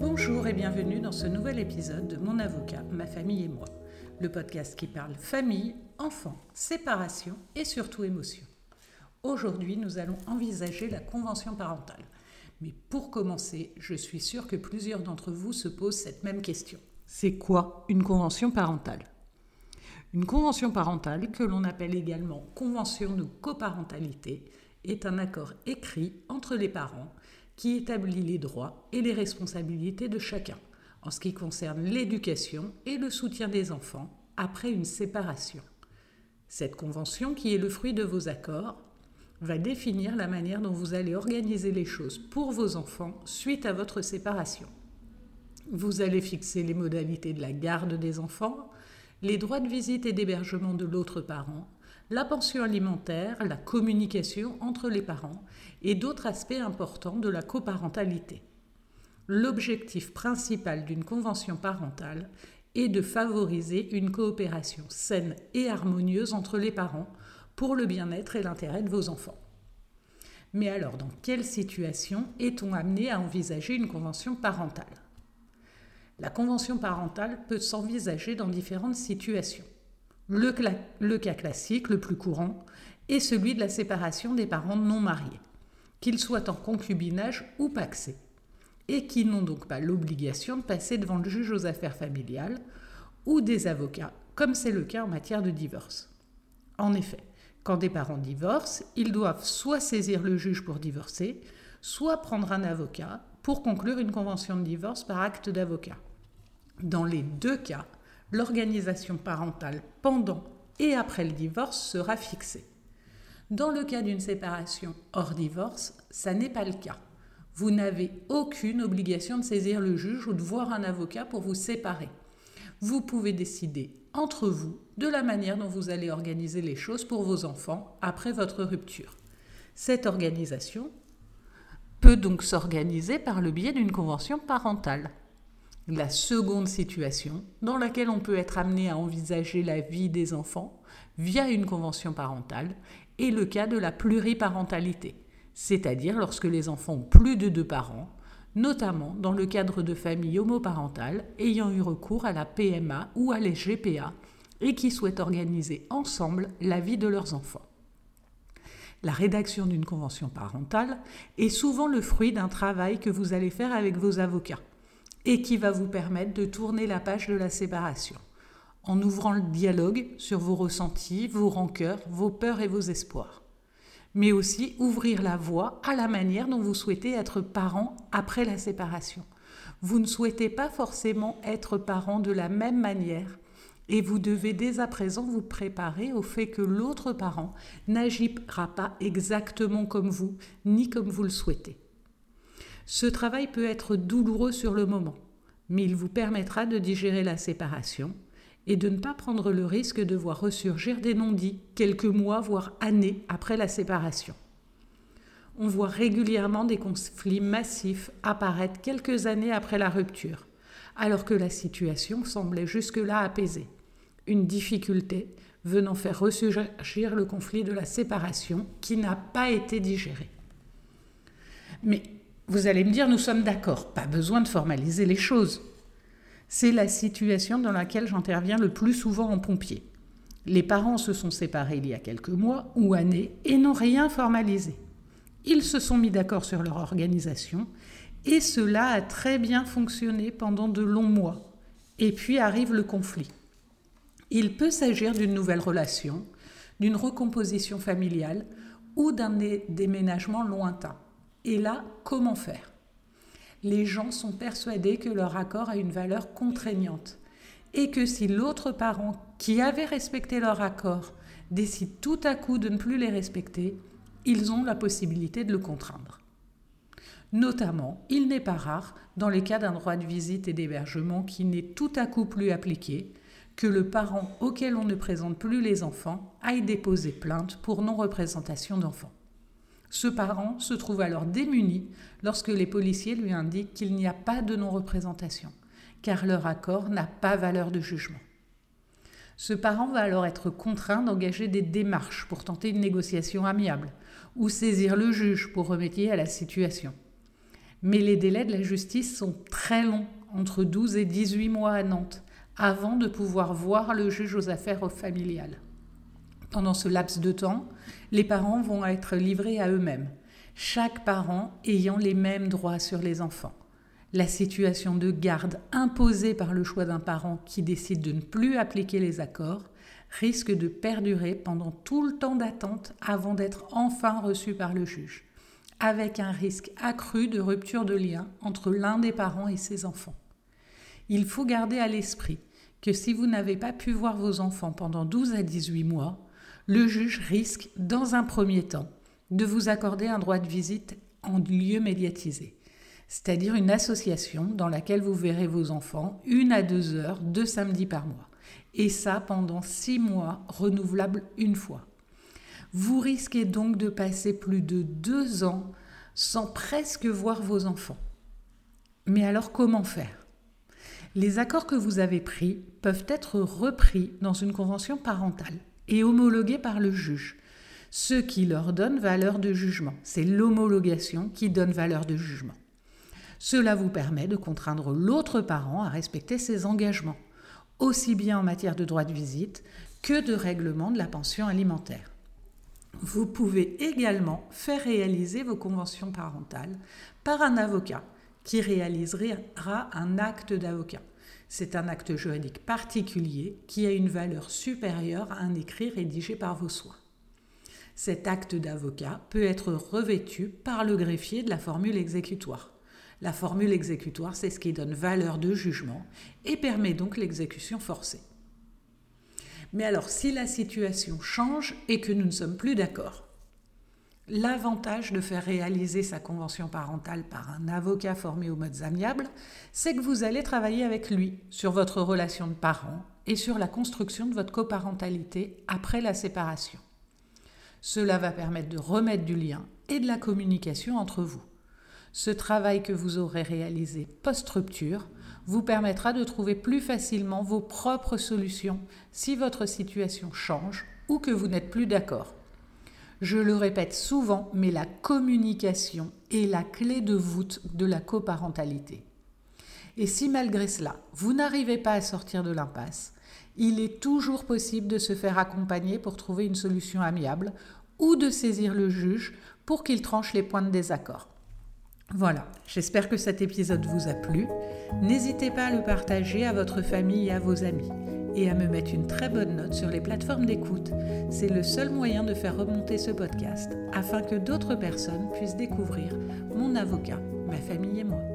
Bonjour et bienvenue dans ce nouvel épisode de Mon avocat, ma famille et moi, le podcast qui parle famille, enfants, séparation et surtout émotion. Aujourd'hui, nous allons envisager la convention parentale. Mais pour commencer, je suis sûre que plusieurs d'entre vous se posent cette même question. C'est quoi une convention parentale? Une convention parentale, que l'on appelle également convention de coparentalité, est un accord écrit entre les parents qui établit les droits et les responsabilités de chacun en ce qui concerne l'éducation et le soutien des enfants après une séparation. Cette convention, qui est le fruit de vos accords, va définir la manière dont vous allez organiser les choses pour vos enfants suite à votre séparation. Vous allez fixer les modalités de la garde des enfants, les droits de visite et d'hébergement de l'autre parent, la pension alimentaire, la communication entre les parents et d'autres aspects importants de la coparentalité. L'objectif principal d'une convention parentale est de favoriser une coopération saine et harmonieuse entre les parents pour le bien-être et l'intérêt de vos enfants. Mais alors, dans quelle situation est-on amené à envisager une convention parentale? La convention parentale peut s'envisager dans différentes situations. Le, cas classique, le plus courant, est celui de la séparation des parents non mariés, qu'ils soient en concubinage ou paxés, et qui n'ont donc pas l'obligation de passer devant le juge aux affaires familiales ou des avocats, comme c'est le cas en matière de divorce. En effet, quand des parents divorcent, ils doivent soit saisir le juge pour divorcer, soit prendre un avocat pour conclure une convention de divorce par acte d'avocat. Dans les deux cas, l'organisation parentale pendant et après le divorce sera fixée. Dans le cas d'une séparation hors divorce, ça n'est pas le cas. Vous n'avez aucune obligation de saisir le juge ou de voir un avocat pour vous séparer. Vous pouvez décider entre vous de la manière dont vous allez organiser les choses pour vos enfants après votre rupture. Cette organisation peut donc s'organiser par le biais d'une convention parentale. La seconde situation dans laquelle on peut être amené à envisager la vie des enfants via une convention parentale est le cas de la pluriparentalité, c'est-à-dire lorsque les enfants ont plus de deux parents, notamment dans le cadre de familles homoparentales ayant eu recours à la PMA ou à les GPA et qui souhaitent organiser ensemble la vie de leurs enfants. La rédaction d'une convention parentale est souvent le fruit d'un travail que vous allez faire avec vos avocats et qui va vous permettre de tourner la page de la séparation en ouvrant le dialogue sur vos ressentis, vos rancœurs, vos peurs et vos espoirs. Mais aussi ouvrir la voie à la manière dont vous souhaitez être parent après la séparation. Vous ne souhaitez pas forcément être parent de la même manière et vous devez dès à présent vous préparer au fait que l'autre parent n'agira pas exactement comme vous, ni comme vous le souhaitez. Ce travail peut être douloureux sur le moment, mais il vous permettra de digérer la séparation et de ne pas prendre le risque de voir ressurgir des non-dits quelques mois, voire années après la séparation. On voit régulièrement des conflits massifs apparaître quelques années après la rupture, alors que la situation semblait jusque-là apaisée une difficulté venant faire ressurgir le conflit de la séparation qui n'a pas été digéré. Mais vous allez me dire, nous sommes d'accord, pas besoin de formaliser les choses. C'est la situation dans laquelle j'interviens le plus souvent en pompier. Les parents se sont séparés il y a quelques mois ou années et n'ont rien formalisé. Ils se sont mis d'accord sur leur organisation et cela a très bien fonctionné pendant de longs mois. Et puis arrive le conflit. Il peut s'agir d'une nouvelle relation, d'une recomposition familiale ou d'un déménagement lointain. Et là, comment faire? Les gens sont persuadés que leur accord a une valeur contraignante et que si l'autre parent qui avait respecté leur accord décide tout à coup de ne plus les respecter, ils ont la possibilité de le contraindre. Notamment, il n'est pas rare, dans les cas d'un droit de visite et d'hébergement qui n'est tout à coup plus appliqué, que le parent auquel on ne présente plus les enfants aille déposer plainte pour non-représentation d'enfants. Ce parent se trouve alors démuni lorsque les policiers lui indiquent qu'il n'y a pas de non-représentation, car leur accord n'a pas valeur de jugement. Ce parent va alors être contraint d'engager des démarches pour tenter une négociation amiable, ou saisir le juge pour remédier à la situation. Mais les délais de la justice sont très longs, entre 12 et 18 mois à Nantes, avant de pouvoir voir le juge aux affaires familiales. Pendant ce laps de temps, les parents vont être livrés à eux-mêmes, chaque parent ayant les mêmes droits sur les enfants. La situation de garde imposée par le choix d'un parent qui décide de ne plus appliquer les accords risque de perdurer pendant tout le temps d'attente avant d'être enfin reçu par le juge, avec un risque accru de rupture de lien entre l'un des parents et ses enfants. Il faut garder à l'esprit que si vous n'avez pas pu voir vos enfants pendant 12 à 18 mois, le juge risque, dans un premier temps, de vous accorder un droit de visite en lieu médiatisé, c'est-à-dire une association dans laquelle vous verrez vos enfants une à deux heures, deux samedis par mois et ça pendant six mois, renouvelable une fois. Vous risquez donc de passer plus de deux ans sans presque voir vos enfants. Mais alors comment faire? Les accords que vous avez pris peuvent être repris dans une convention parentale et homologués par le juge, ce qui leur donne valeur de jugement. C'est l'homologation qui donne valeur de jugement. Cela vous permet de contraindre l'autre parent à respecter ses engagements aussi bien en matière de droit de visite que de règlement de la pension alimentaire. Vous pouvez également faire réaliser vos conventions parentales par un avocat qui réalisera un acte d'avocat. C'est un acte juridique particulier qui a une valeur supérieure à un écrit rédigé par vos soins. Cet acte d'avocat peut être revêtu par le greffier de la formule exécutoire. La formule exécutoire, c'est ce qui donne valeur de jugement et permet donc l'exécution forcée. Mais alors, si la situation change et que nous ne sommes plus d'accord, l'avantage de faire réaliser sa convention parentale par un avocat formé aux modes amiables, c'est que vous allez travailler avec lui sur votre relation de parent et sur la construction de votre coparentalité après la séparation. Cela va permettre de remettre du lien et de la communication entre vous. Ce travail que vous aurez réalisé post-rupture vous permettra de trouver plus facilement vos propres solutions si votre situation change ou que vous n'êtes plus d'accord. Je le répète souvent, mais la communication est la clé de voûte de la coparentalité. Et si malgré cela, vous n'arrivez pas à sortir de l'impasse, il est toujours possible de se faire accompagner pour trouver une solution amiable ou de saisir le juge pour qu'il tranche les points de désaccord. Voilà, j'espère que cet épisode vous a plu. N'hésitez pas à le partager à votre famille et à vos amis et à me mettre une très bonne note sur les plateformes d'écoute. C'est le seul moyen de faire remonter ce podcast afin que d'autres personnes puissent découvrir mon avocat, ma famille et moi.